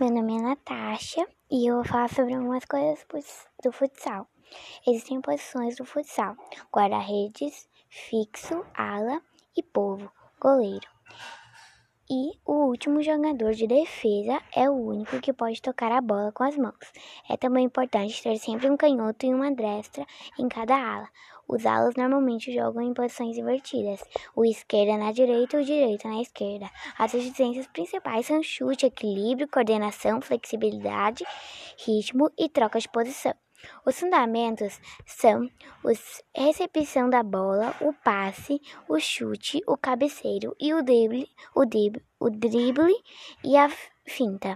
Meu nome é Natasha e eu vou falar sobre algumas coisas do futsal. Existem posições do futsal: guarda-redes, fixo, ala e povo, goleiro. Último jogador de defesa é o único que pode tocar a bola com as mãos. É também importante ter sempre um canhoto e uma destra em cada ala. Os alas normalmente jogam em posições invertidas, o esquerda na direita e o direito na esquerda. As exigências principais são chute, equilíbrio, coordenação, flexibilidade, ritmo e troca de posição. Os fundamentos são a recepção da bola, o passe, o chute, o cabeceiro e o drible, o drible, o drible e a finta.